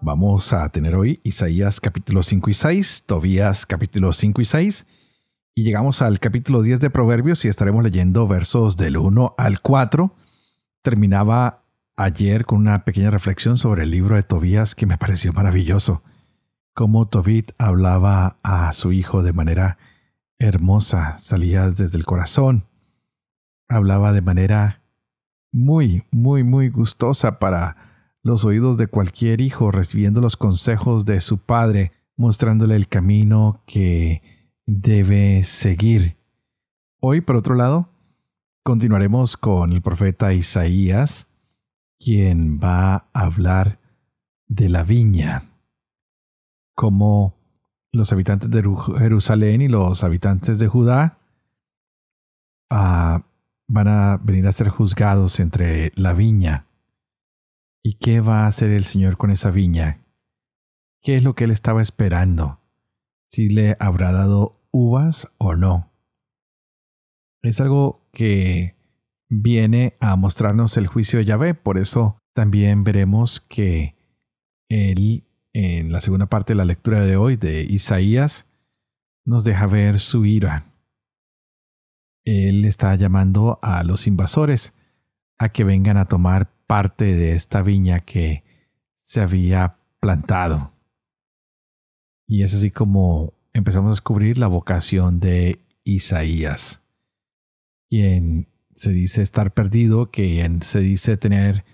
Vamos a tener hoy Isaías capítulo 5 y 6, Tobías capítulo 5 y 6, y llegamos al capítulo 10 de Proverbios y estaremos leyendo versos del 1 al 4. Terminaba ayer con una pequeña reflexión sobre el libro de Tobías que me pareció maravilloso. Cómo Tobit hablaba a su hijo de manera hermosa, salía desde el corazón. Hablaba de manera muy, muy, muy gustosa para los oídos de cualquier hijo recibiendo los consejos de su padre, mostrándole el camino que debe seguir. Hoy, por otro lado, continuaremos con el profeta Isaías, quien va a hablar de la viña, como los habitantes de Jerusalén y los habitantes de Judá ah, van a venir a ser juzgados entre la viña ¿Y qué va a hacer el Señor con esa viña? ¿Qué es lo que él estaba esperando? ¿Si le habrá dado uvas o no? Es algo que viene a mostrarnos el juicio de Yahvé, por eso también veremos que él, en la segunda parte de la lectura de hoy de Isaías, nos deja ver su ira. Él está llamando a los invasores a que vengan a tomar parte de esta viña que se había plantado. Y es así como empezamos a descubrir la vocación de Isaías, quien se dice estar perdido, quien se dice tener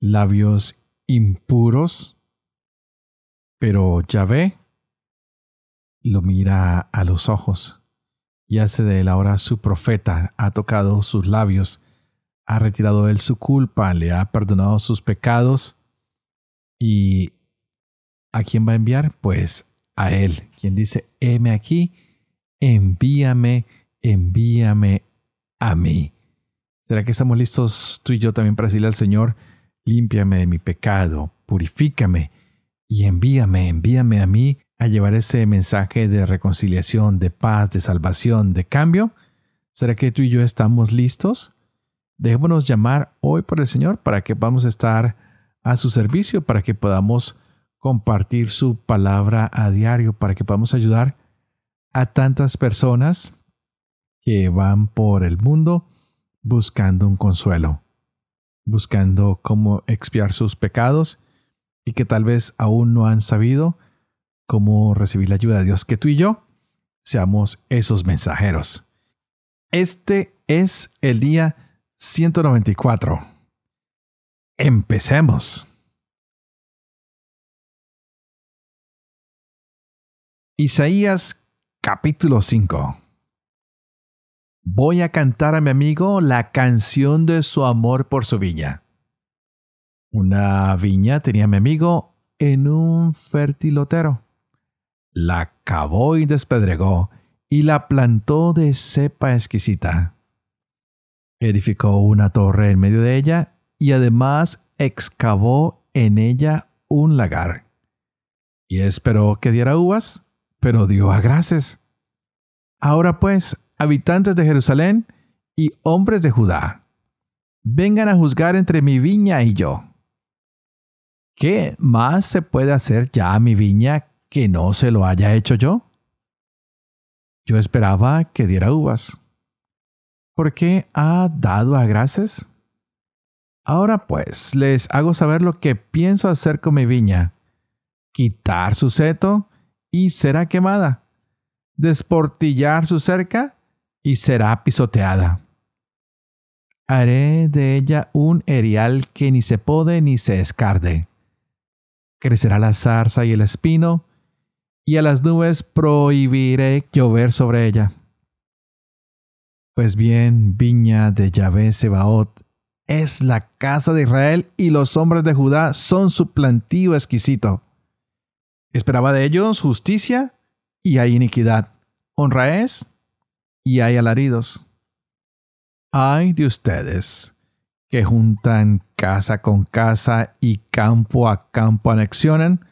labios impuros, pero Yahvé lo mira a los ojos y hace de él ahora su profeta, ha tocado sus labios ha retirado él su culpa, le ha perdonado sus pecados. ¿Y a quién va a enviar? Pues a él, quien dice, heme aquí, envíame, envíame a mí. ¿Será que estamos listos tú y yo también para decirle al Señor, límpiame de mi pecado, purifícame y envíame, envíame a mí a llevar ese mensaje de reconciliación, de paz, de salvación, de cambio? ¿Será que tú y yo estamos listos? Dejémonos llamar hoy por el Señor para que podamos estar a su servicio, para que podamos compartir su palabra a diario, para que podamos ayudar a tantas personas que van por el mundo buscando un consuelo, buscando cómo expiar sus pecados y que tal vez aún no han sabido cómo recibir la ayuda de Dios, que tú y yo seamos esos mensajeros. Este es el día 194. Empecemos. Isaías capítulo 5. Voy a cantar a mi amigo la canción de su amor por su viña. Una viña tenía mi amigo en un fertilotero. La cavó y despedregó y la plantó de cepa exquisita edificó una torre en medio de ella y además excavó en ella un lagar. Y esperó que diera uvas, pero dio a graces. Ahora pues, habitantes de Jerusalén y hombres de Judá, vengan a juzgar entre mi viña y yo. ¿Qué más se puede hacer ya a mi viña que no se lo haya hecho yo? Yo esperaba que diera uvas ¿Por qué ha dado a gracias? Ahora pues les hago saber lo que pienso hacer con mi viña. Quitar su seto y será quemada. Desportillar su cerca y será pisoteada. Haré de ella un erial que ni se pode ni se escarde. Crecerá la zarza y el espino, y a las nubes prohibiré llover sobre ella. Pues bien, viña de Yahvé Sebaot es la casa de Israel y los hombres de Judá son su plantío exquisito. Esperaba de ellos justicia y hay iniquidad. Honra es y hay alaridos. Ay de ustedes que juntan casa con casa y campo a campo anexionan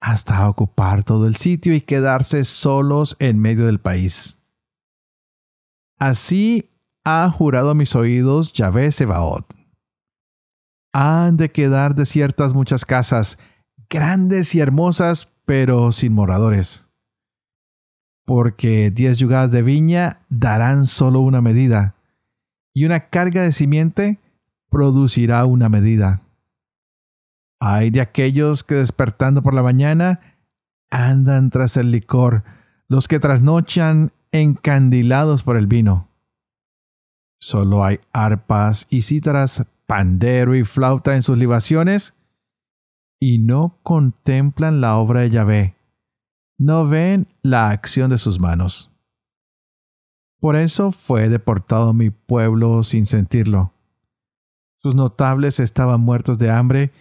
hasta ocupar todo el sitio y quedarse solos en medio del país. Así ha jurado mis oídos Yahvé Sebaot. Han de quedar desiertas muchas casas, grandes y hermosas, pero sin moradores. Porque diez yugadas de viña darán solo una medida, y una carga de simiente producirá una medida. Hay de aquellos que despertando por la mañana andan tras el licor, los que trasnochan encandilados por el vino. Solo hay arpas y cítaras, pandero y flauta en sus libaciones, y no contemplan la obra de Yahvé, no ven la acción de sus manos. Por eso fue deportado mi pueblo sin sentirlo. Sus notables estaban muertos de hambre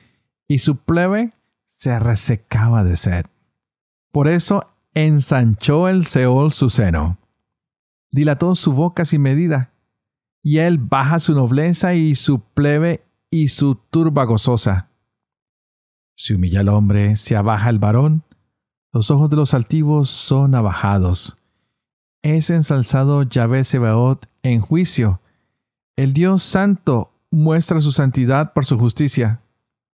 y su plebe se resecaba de sed. Por eso ensanchó el Seol su seno, dilató su boca sin medida, y él baja su nobleza y su plebe y su turba gozosa. Se humilla el hombre, se abaja el varón, los ojos de los altivos son abajados. Es ensalzado Yahvé Sebaot en juicio. El Dios Santo muestra su santidad por su justicia.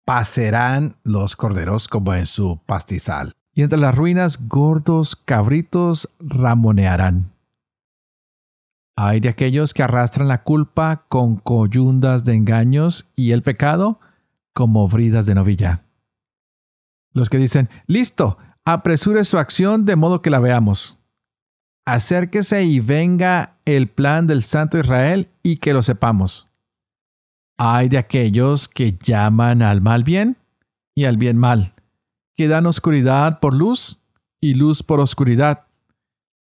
Pacerán los corderos como en su pastizal, y entre las ruinas gordos cabritos ramonearán. Hay de aquellos que arrastran la culpa con coyundas de engaños y el pecado como bridas de novilla. Los que dicen, listo, apresure su acción de modo que la veamos. Acérquese y venga el plan del Santo Israel y que lo sepamos. Hay de aquellos que llaman al mal bien y al bien mal, que dan oscuridad por luz y luz por oscuridad,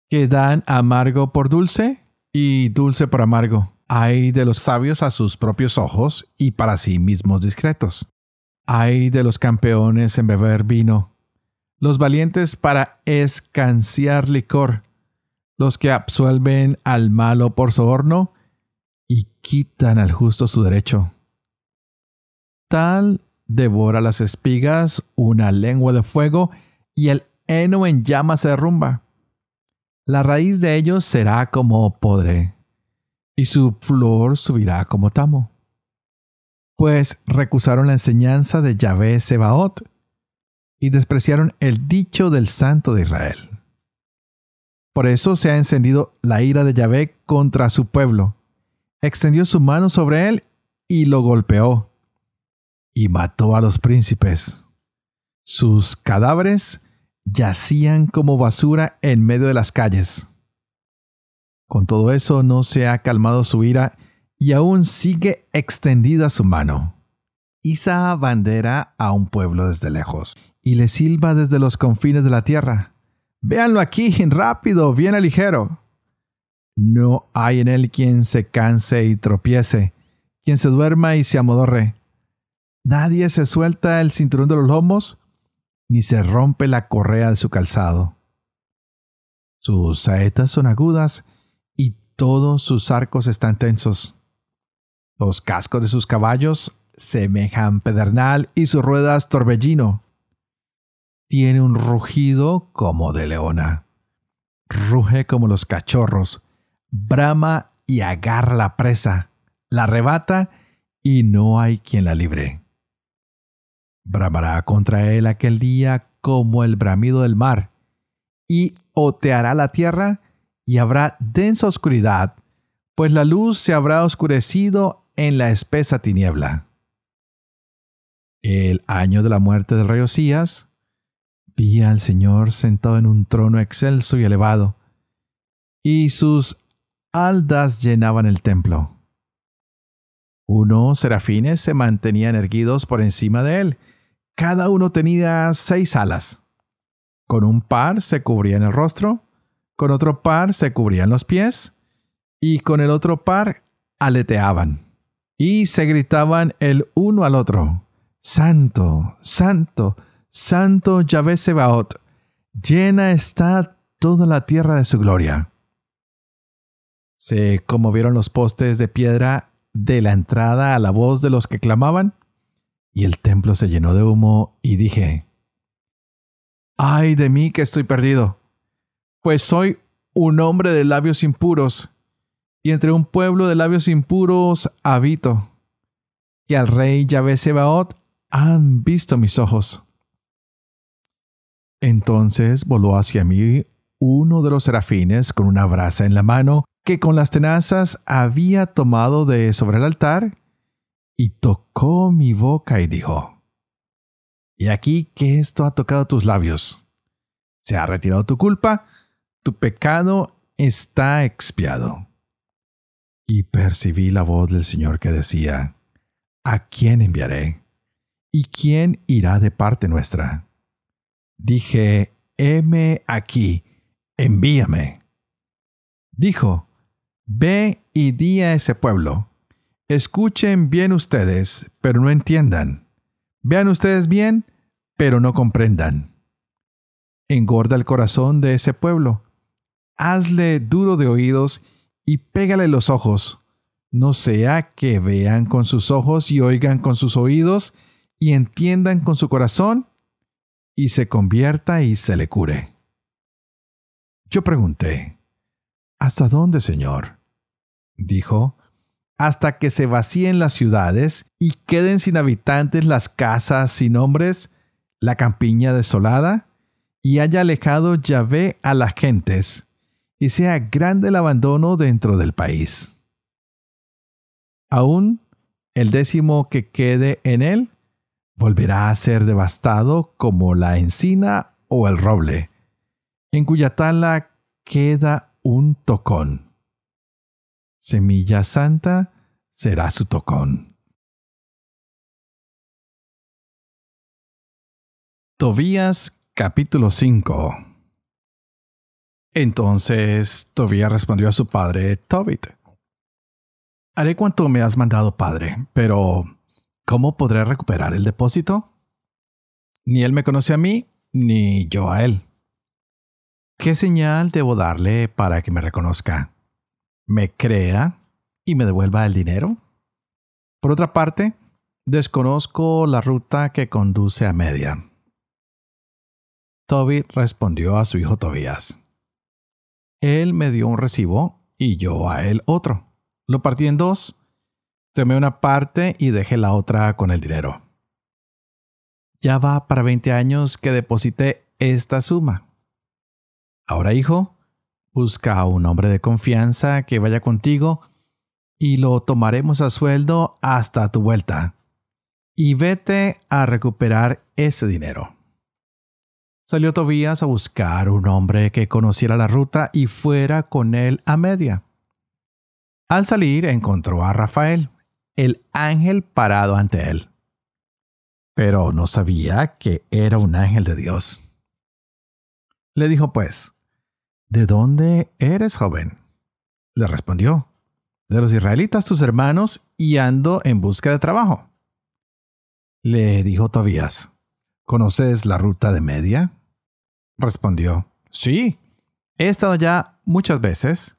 que dan amargo por dulce y dulce por amargo. Hay de los sabios a sus propios ojos y para sí mismos discretos. Hay de los campeones en beber vino, los valientes para escanciar licor, los que absuelven al malo por soborno y quitan al justo su derecho. Tal devora las espigas una lengua de fuego y el heno en llamas se derrumba. La raíz de ellos será como podre y su flor subirá como tamo pues recusaron la enseñanza de Yahvé Sebaot y despreciaron el dicho del Santo de Israel. Por eso se ha encendido la ira de Yahvé contra su pueblo. Extendió su mano sobre él y lo golpeó, y mató a los príncipes. Sus cadáveres yacían como basura en medio de las calles. Con todo eso no se ha calmado su ira y aún sigue extendida su mano. Isa bandera a un pueblo desde lejos y le silba desde los confines de la tierra. Véanlo aquí, rápido, viene ligero. No hay en él quien se canse y tropiece, quien se duerma y se amodorre. Nadie se suelta el cinturón de los lomos, ni se rompe la correa de su calzado. Sus saetas son agudas y todos sus arcos están tensos. Los cascos de sus caballos semejan pedernal y sus ruedas torbellino. Tiene un rugido como de leona. Ruge como los cachorros, brama y agarra la presa, la arrebata y no hay quien la libre. Bramará contra él aquel día como el bramido del mar, y oteará la tierra y habrá densa oscuridad, pues la luz se habrá oscurecido en la espesa tiniebla. El año de la muerte del rey Osías, vi al Señor sentado en un trono excelso y elevado, y sus aldas llenaban el templo. Unos serafines se mantenían erguidos por encima de él. Cada uno tenía seis alas. Con un par se cubrían el rostro, con otro par se cubrían los pies, y con el otro par aleteaban y se gritaban el uno al otro, Santo, Santo, Santo Yahvé Sebaot, llena está toda la tierra de su gloria. Se conmovieron los postes de piedra de la entrada a la voz de los que clamaban, y el templo se llenó de humo, y dije, ay de mí que estoy perdido, pues soy un hombre de labios impuros, y entre un pueblo de labios impuros habito, y al rey Yahvé Sebaot han visto mis ojos. Entonces voló hacia mí uno de los serafines con una brasa en la mano que con las tenazas había tomado de sobre el altar, y tocó mi boca y dijo, Y aquí que esto ha tocado tus labios. Se ha retirado tu culpa, tu pecado está expiado. Y percibí la voz del Señor que decía, ¿A quién enviaré? ¿Y quién irá de parte nuestra? Dije, heme aquí, envíame. Dijo, Ve y di a ese pueblo. Escuchen bien ustedes, pero no entiendan. Vean ustedes bien, pero no comprendan. Engorda el corazón de ese pueblo. Hazle duro de oídos y pégale los ojos. No sea que vean con sus ojos y oigan con sus oídos y entiendan con su corazón y se convierta y se le cure. Yo pregunté, ¿Hasta dónde, Señor? Dijo, hasta que se vacíen las ciudades y queden sin habitantes las casas sin hombres, la campiña desolada, y haya alejado Yahvé a las gentes, y sea grande el abandono dentro del país. Aún el décimo que quede en él volverá a ser devastado como la encina o el roble, en cuya tala queda un tocón. Semilla Santa será su tocón. Tobías capítulo 5 Entonces Tobías respondió a su padre Tobit. Haré cuanto me has mandado, padre, pero ¿cómo podré recuperar el depósito? Ni él me conoce a mí, ni yo a él. ¿Qué señal debo darle para que me reconozca? ¿Me crea y me devuelva el dinero? Por otra parte, desconozco la ruta que conduce a Media. Toby respondió a su hijo Tobías. Él me dio un recibo y yo a él otro. Lo partí en dos, tomé una parte y dejé la otra con el dinero. Ya va para 20 años que deposité esta suma. Ahora, hijo, busca a un hombre de confianza que vaya contigo y lo tomaremos a sueldo hasta tu vuelta. Y vete a recuperar ese dinero. Salió Tobías a buscar un hombre que conociera la ruta y fuera con él a media. Al salir encontró a Rafael, el ángel parado ante él. Pero no sabía que era un ángel de Dios. Le dijo pues, ¿De dónde eres, joven? Le respondió, de los israelitas tus hermanos, y ando en busca de trabajo. Le dijo Tobías, ¿conoces la ruta de Media? Respondió, sí, he estado ya muchas veces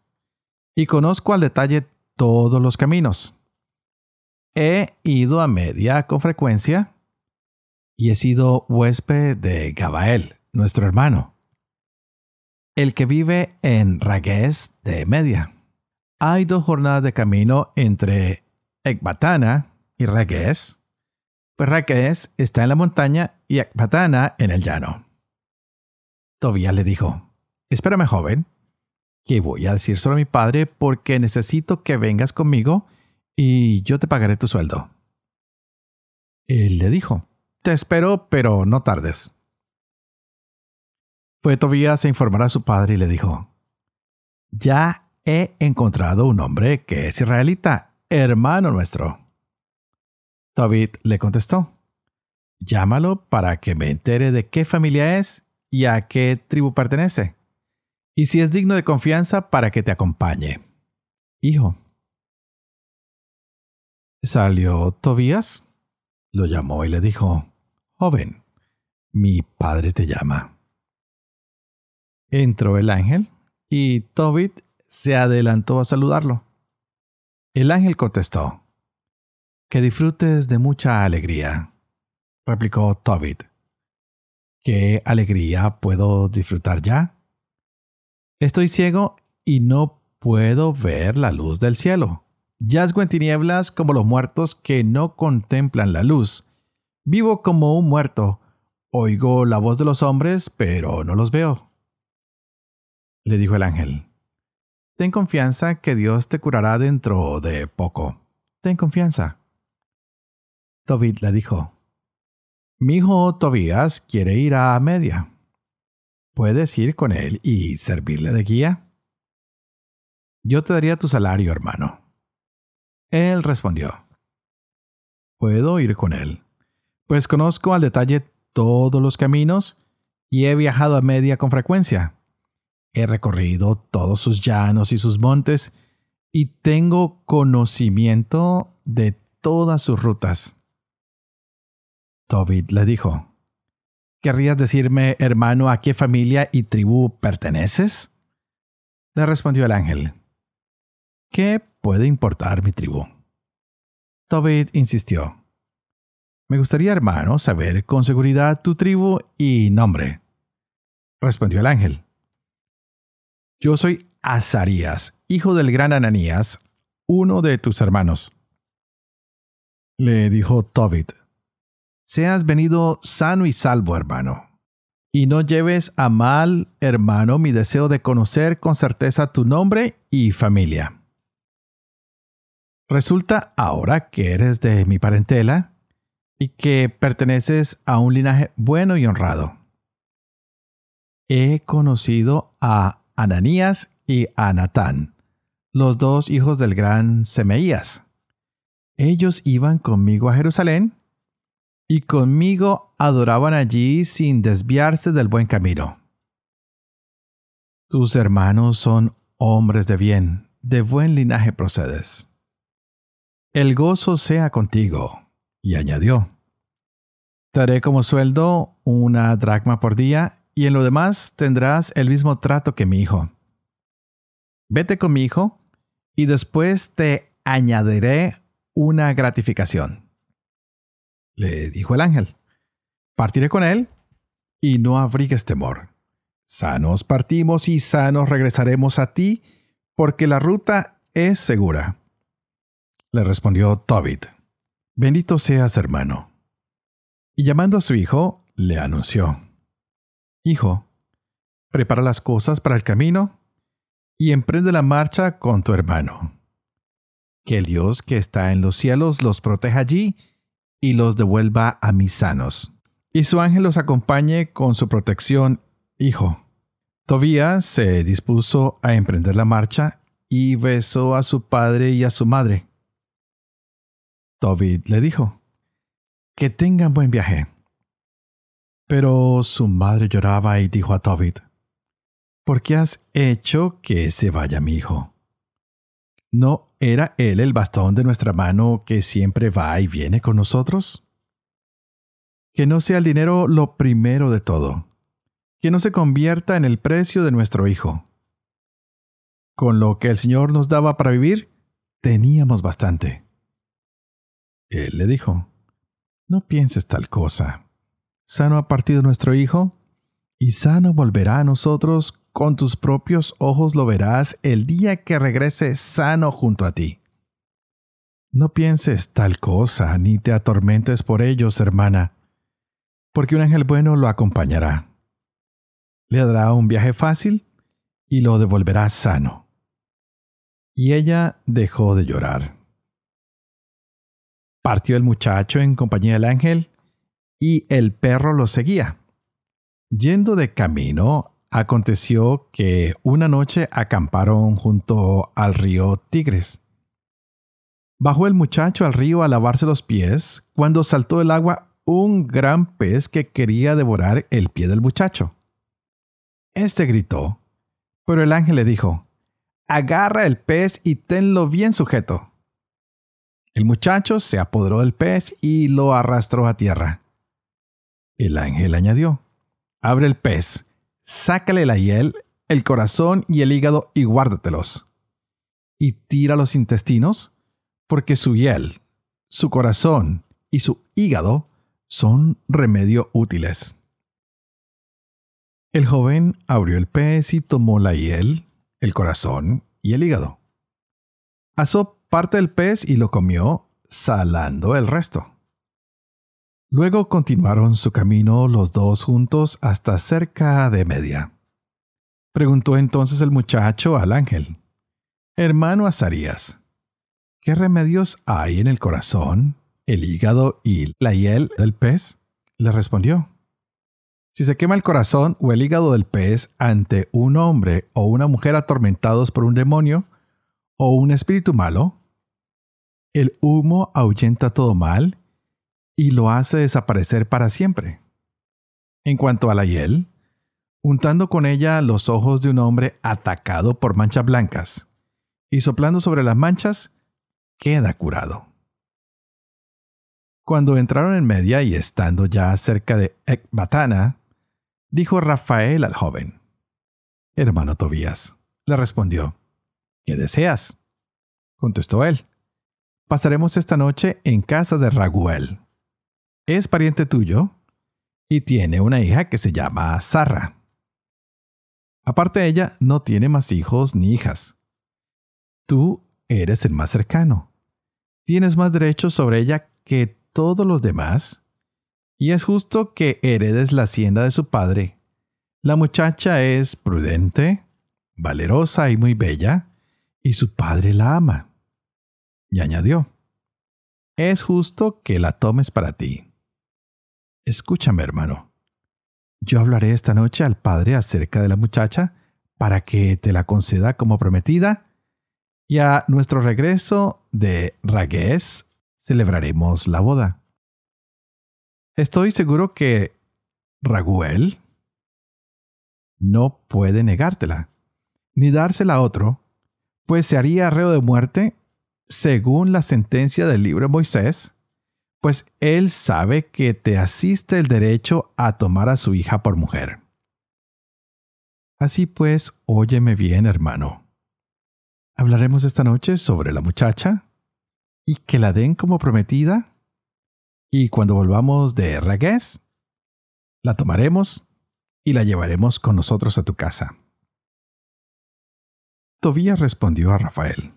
y conozco al detalle todos los caminos. He ido a Media con frecuencia y he sido huésped de Gabael, nuestro hermano el que vive en Ragués de Media. Hay dos jornadas de camino entre Ecbatana y Ragués, pues Ragués está en la montaña y Ecbatana en el llano. Tobías le dijo, Espérame, joven, que voy a decir solo a mi padre porque necesito que vengas conmigo y yo te pagaré tu sueldo. Él le dijo, Te espero, pero no tardes. Fue Tobías a informar a su padre y le dijo, Ya he encontrado un hombre que es israelita, hermano nuestro. Tobit le contestó, Llámalo para que me entere de qué familia es y a qué tribu pertenece, y si es digno de confianza para que te acompañe. Hijo. Salió Tobías, lo llamó y le dijo, Joven, mi padre te llama. Entró el ángel y Tobit se adelantó a saludarlo. El ángel contestó, Que disfrutes de mucha alegría, replicó Tobit. ¿Qué alegría puedo disfrutar ya? Estoy ciego y no puedo ver la luz del cielo. Yazgo en tinieblas como los muertos que no contemplan la luz. Vivo como un muerto. Oigo la voz de los hombres, pero no los veo. Le dijo el ángel. Ten confianza que Dios te curará dentro de poco. Ten confianza. Tobit le dijo. Mi hijo Tobías quiere ir a Media. ¿Puedes ir con él y servirle de guía? Yo te daría tu salario, hermano. Él respondió. Puedo ir con él, pues conozco al detalle todos los caminos y he viajado a Media con frecuencia. He recorrido todos sus llanos y sus montes y tengo conocimiento de todas sus rutas. Tobit le dijo, ¿Querrías decirme, hermano, a qué familia y tribu perteneces? Le respondió el ángel, ¿qué puede importar mi tribu? Tobit insistió, me gustaría, hermano, saber con seguridad tu tribu y nombre. Respondió el ángel, yo soy Azarías, hijo del gran Ananías, uno de tus hermanos. Le dijo Tobit, Seas venido sano y salvo, hermano. Y no lleves a mal, hermano, mi deseo de conocer con certeza tu nombre y familia. Resulta ahora que eres de mi parentela y que perteneces a un linaje bueno y honrado. He conocido a Ananías y a Natán, los dos hijos del gran Semeías. Ellos iban conmigo a Jerusalén y conmigo adoraban allí sin desviarse del buen camino. Tus hermanos son hombres de bien, de buen linaje procedes. El gozo sea contigo. Y añadió, Te haré como sueldo una dracma por día y en lo demás tendrás el mismo trato que mi hijo. Vete con mi hijo, y después te añadiré una gratificación. Le dijo el ángel, partiré con él, y no abrigues temor. Sanos partimos y sanos regresaremos a ti, porque la ruta es segura. Le respondió Tobit, Bendito seas, hermano. Y llamando a su hijo, le anunció, Hijo, prepara las cosas para el camino y emprende la marcha con tu hermano. Que el Dios que está en los cielos los proteja allí y los devuelva a mis sanos. Y su ángel los acompañe con su protección, hijo. Tobías se dispuso a emprender la marcha y besó a su padre y a su madre. Tobit le dijo, Que tengan buen viaje. Pero su madre lloraba y dijo a Tobit, ¿Por qué has hecho que se vaya mi hijo? ¿No era él el bastón de nuestra mano que siempre va y viene con nosotros? Que no sea el dinero lo primero de todo, que no se convierta en el precio de nuestro hijo. Con lo que el Señor nos daba para vivir, teníamos bastante. Él le dijo, No pienses tal cosa Sano ha partido nuestro Hijo, y sano volverá a nosotros, con tus propios ojos lo verás el día que regrese sano junto a ti. No pienses tal cosa, ni te atormentes por ellos, hermana, porque un ángel bueno lo acompañará. Le dará un viaje fácil y lo devolverá sano. Y ella dejó de llorar. Partió el muchacho en compañía del ángel y el perro lo seguía. Yendo de camino, aconteció que una noche acamparon junto al río Tigres. Bajó el muchacho al río a lavarse los pies cuando saltó el agua un gran pez que quería devorar el pie del muchacho. Este gritó, pero el ángel le dijo, Agarra el pez y tenlo bien sujeto. El muchacho se apoderó del pez y lo arrastró a tierra. El ángel añadió, Abre el pez, sácale la hiel, el corazón y el hígado y guárdatelos. Y tira los intestinos, porque su hiel, su corazón y su hígado son remedio útiles. El joven abrió el pez y tomó la hiel, el corazón y el hígado. Asó parte del pez y lo comió, salando el resto. Luego continuaron su camino los dos juntos hasta cerca de media. Preguntó entonces el muchacho al ángel, Hermano Azarías, ¿qué remedios hay en el corazón, el hígado y la hiel del pez? Le respondió, Si se quema el corazón o el hígado del pez ante un hombre o una mujer atormentados por un demonio o un espíritu malo, el humo ahuyenta todo mal y lo hace desaparecer para siempre. En cuanto a la hiel, untando con ella los ojos de un hombre atacado por manchas blancas, y soplando sobre las manchas, queda curado. Cuando entraron en media y estando ya cerca de Ecbatana, dijo Rafael al joven, Hermano Tobías, le respondió, ¿qué deseas? Contestó él, pasaremos esta noche en casa de Raguel es pariente tuyo y tiene una hija que se llama Sarra. Aparte de ella, no tiene más hijos ni hijas. Tú eres el más cercano. Tienes más derechos sobre ella que todos los demás. Y es justo que heredes la hacienda de su padre. La muchacha es prudente, valerosa y muy bella, y su padre la ama. Y añadió, es justo que la tomes para ti. Escúchame, hermano. Yo hablaré esta noche al padre acerca de la muchacha para que te la conceda como prometida y a nuestro regreso de Ragués celebraremos la boda. Estoy seguro que Raguel no puede negártela, ni dársela a otro, pues se haría arreo de muerte según la sentencia del libro de Moisés pues él sabe que te asiste el derecho a tomar a su hija por mujer. Así pues, óyeme bien, hermano. Hablaremos esta noche sobre la muchacha y que la den como prometida. Y cuando volvamos de Ragués, la tomaremos y la llevaremos con nosotros a tu casa. Tobías respondió a Rafael,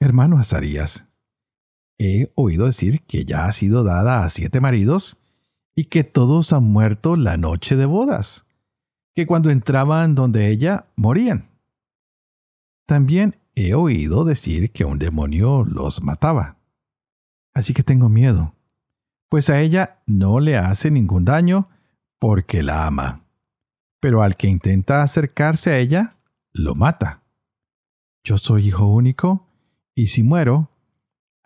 Hermano Azarías, he oído decir que ya ha sido dada a siete maridos y que todos han muerto la noche de bodas, que cuando entraban donde ella morían. También he oído decir que un demonio los mataba. Así que tengo miedo, pues a ella no le hace ningún daño porque la ama, pero al que intenta acercarse a ella, lo mata. Yo soy hijo único, y si muero,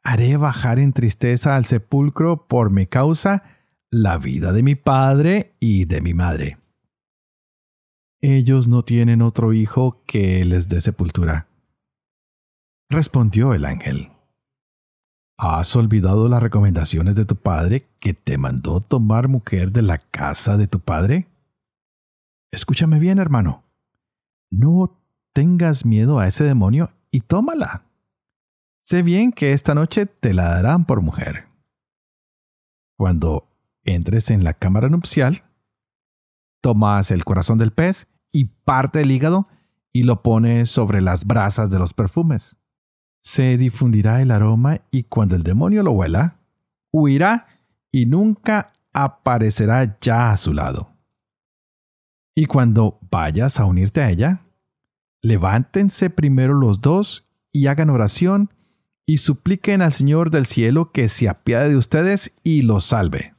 haré bajar en tristeza al sepulcro por mi causa la vida de mi padre y de mi madre. Ellos no tienen otro hijo que les dé sepultura. Respondió el ángel. ¿Has olvidado las recomendaciones de tu padre que te mandó tomar mujer de la casa de tu padre? Escúchame bien, hermano. No tengas miedo a ese demonio y tómala. Sé bien que esta noche te la darán por mujer. Cuando entres en la cámara nupcial, tomas el corazón del pez y parte del hígado y lo pones sobre las brasas de los perfumes. Se difundirá el aroma y cuando el demonio lo huela, huirá y nunca aparecerá ya a su lado. Y cuando vayas a unirte a ella, levántense primero los dos y hagan oración y supliquen al Señor del cielo que se apiade de ustedes y los salve.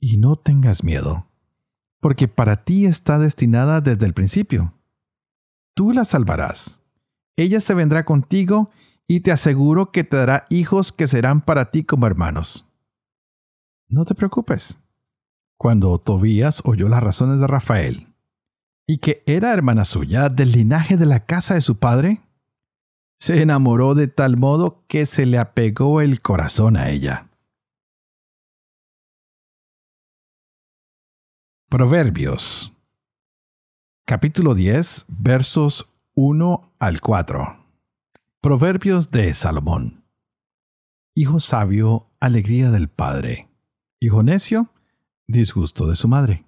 Y no tengas miedo, porque para ti está destinada desde el principio. Tú la salvarás. Ella se vendrá contigo y te aseguro que te dará hijos que serán para ti como hermanos. No te preocupes. Cuando Tobías oyó las razones de Rafael, y que era hermana suya del linaje de la casa de su padre, se enamoró de tal modo que se le apegó el corazón a ella. Proverbios. Capítulo 10, versos 1 al 4. Proverbios de Salomón. Hijo sabio, alegría del padre. Hijo necio, disgusto de su madre.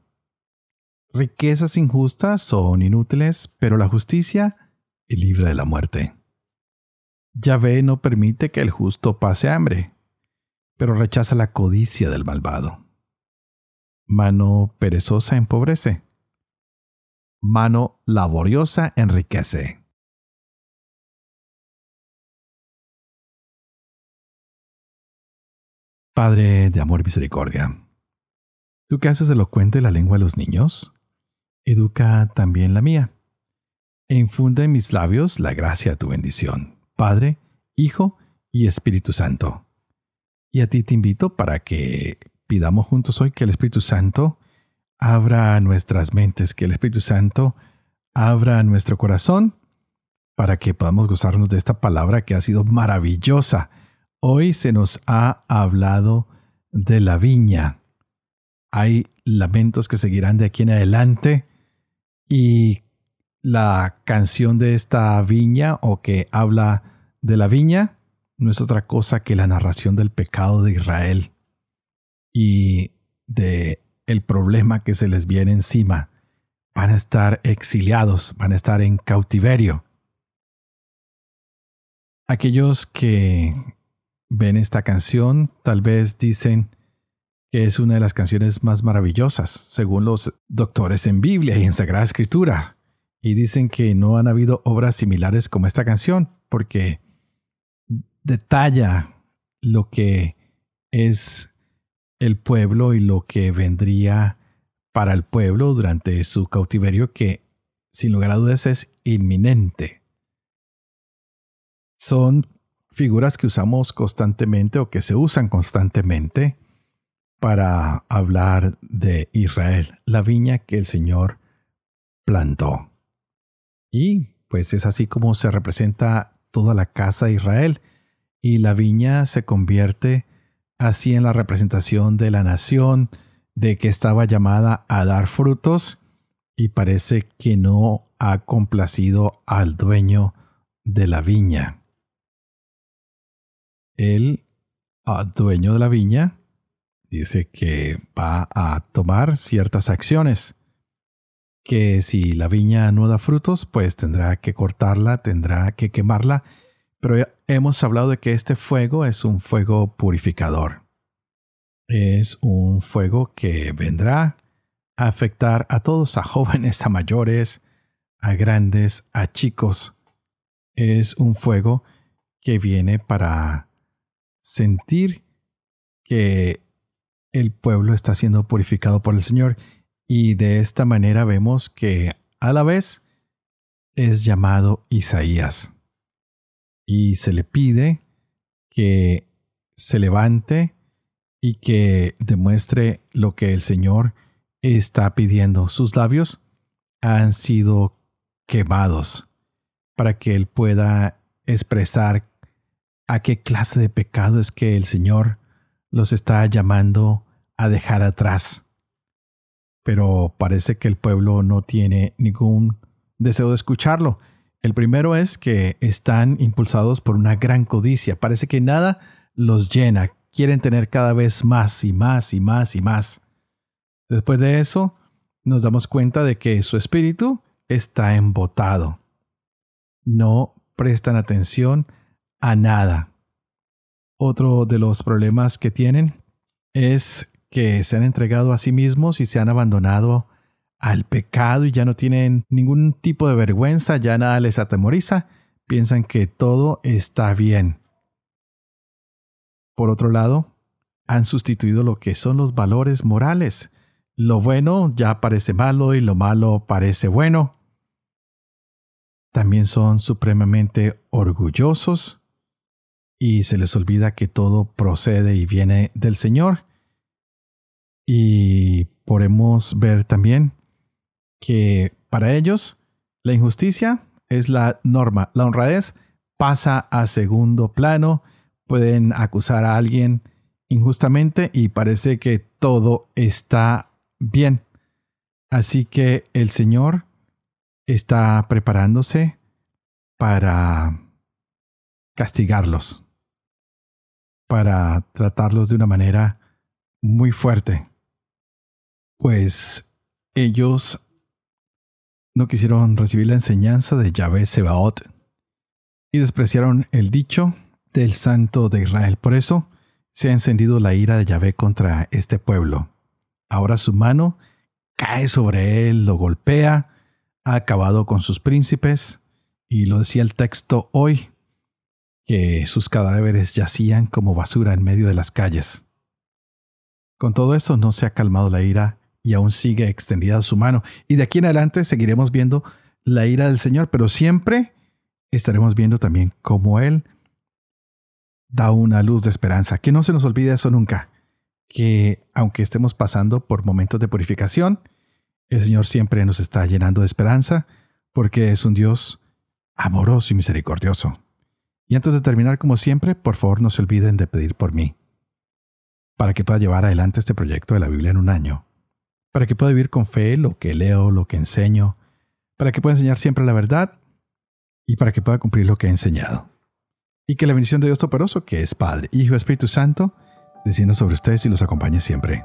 Riquezas injustas son inútiles, pero la justicia libra de la muerte. Yahvé no permite que el justo pase hambre, pero rechaza la codicia del malvado. Mano perezosa empobrece. Mano laboriosa enriquece. Padre de amor y misericordia, tú que haces elocuente la lengua de los niños, educa también la mía, e infunde en mis labios la gracia de tu bendición, Padre, Hijo y Espíritu Santo. Y a ti te invito para que pidamos juntos hoy que el Espíritu Santo abra nuestras mentes, que el Espíritu Santo abra nuestro corazón para que podamos gozarnos de esta palabra que ha sido maravillosa. Hoy se nos ha hablado de la viña. Hay lamentos que seguirán de aquí en adelante y la canción de esta viña o que habla de la viña no es otra cosa que la narración del pecado de Israel y de el problema que se les viene encima. Van a estar exiliados, van a estar en cautiverio. Aquellos que ven esta canción tal vez dicen que es una de las canciones más maravillosas, según los doctores en Biblia y en Sagrada Escritura, y dicen que no han habido obras similares como esta canción, porque detalla lo que es el pueblo y lo que vendría para el pueblo durante su cautiverio que sin lugar a dudas es inminente. Son figuras que usamos constantemente o que se usan constantemente para hablar de Israel, la viña que el Señor plantó. Y pues es así como se representa toda la casa de Israel y la viña se convierte así en la representación de la nación, de que estaba llamada a dar frutos y parece que no ha complacido al dueño de la viña. El dueño de la viña dice que va a tomar ciertas acciones, que si la viña no da frutos, pues tendrá que cortarla, tendrá que quemarla pero hemos hablado de que este fuego es un fuego purificador. Es un fuego que vendrá a afectar a todos, a jóvenes, a mayores, a grandes, a chicos. Es un fuego que viene para sentir que el pueblo está siendo purificado por el Señor y de esta manera vemos que a la vez es llamado Isaías y se le pide que se levante y que demuestre lo que el Señor está pidiendo. Sus labios han sido quemados para que Él pueda expresar a qué clase de pecado es que el Señor los está llamando a dejar atrás. Pero parece que el pueblo no tiene ningún deseo de escucharlo. El primero es que están impulsados por una gran codicia. Parece que nada los llena. Quieren tener cada vez más y más y más y más. Después de eso, nos damos cuenta de que su espíritu está embotado. No prestan atención a nada. Otro de los problemas que tienen es que se han entregado a sí mismos y se han abandonado al pecado y ya no tienen ningún tipo de vergüenza, ya nada les atemoriza, piensan que todo está bien. Por otro lado, han sustituido lo que son los valores morales. Lo bueno ya parece malo y lo malo parece bueno. También son supremamente orgullosos y se les olvida que todo procede y viene del Señor. Y podemos ver también que para ellos la injusticia es la norma, la honradez pasa a segundo plano, pueden acusar a alguien injustamente y parece que todo está bien. Así que el Señor está preparándose para castigarlos, para tratarlos de una manera muy fuerte, pues ellos no quisieron recibir la enseñanza de Yahvé Sebaot y despreciaron el dicho del Santo de Israel. Por eso se ha encendido la ira de Yahvé contra este pueblo. Ahora su mano cae sobre él, lo golpea, ha acabado con sus príncipes, y lo decía el texto hoy, que sus cadáveres yacían como basura en medio de las calles. Con todo esto no se ha calmado la ira y aún sigue extendida su mano, y de aquí en adelante seguiremos viendo la ira del Señor, pero siempre estaremos viendo también cómo Él da una luz de esperanza. Que no se nos olvide eso nunca, que aunque estemos pasando por momentos de purificación, el Señor siempre nos está llenando de esperanza, porque es un Dios amoroso y misericordioso. Y antes de terminar, como siempre, por favor no se olviden de pedir por mí, para que pueda llevar adelante este proyecto de la Biblia en un año, para que pueda vivir con fe lo que leo, lo que enseño, para que pueda enseñar siempre la verdad y para que pueda cumplir lo que he enseñado. Y que la bendición de Dios Toporoso, que es Padre, Hijo y Espíritu Santo, descienda sobre ustedes y los acompañe siempre.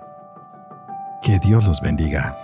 Que Dios los bendiga.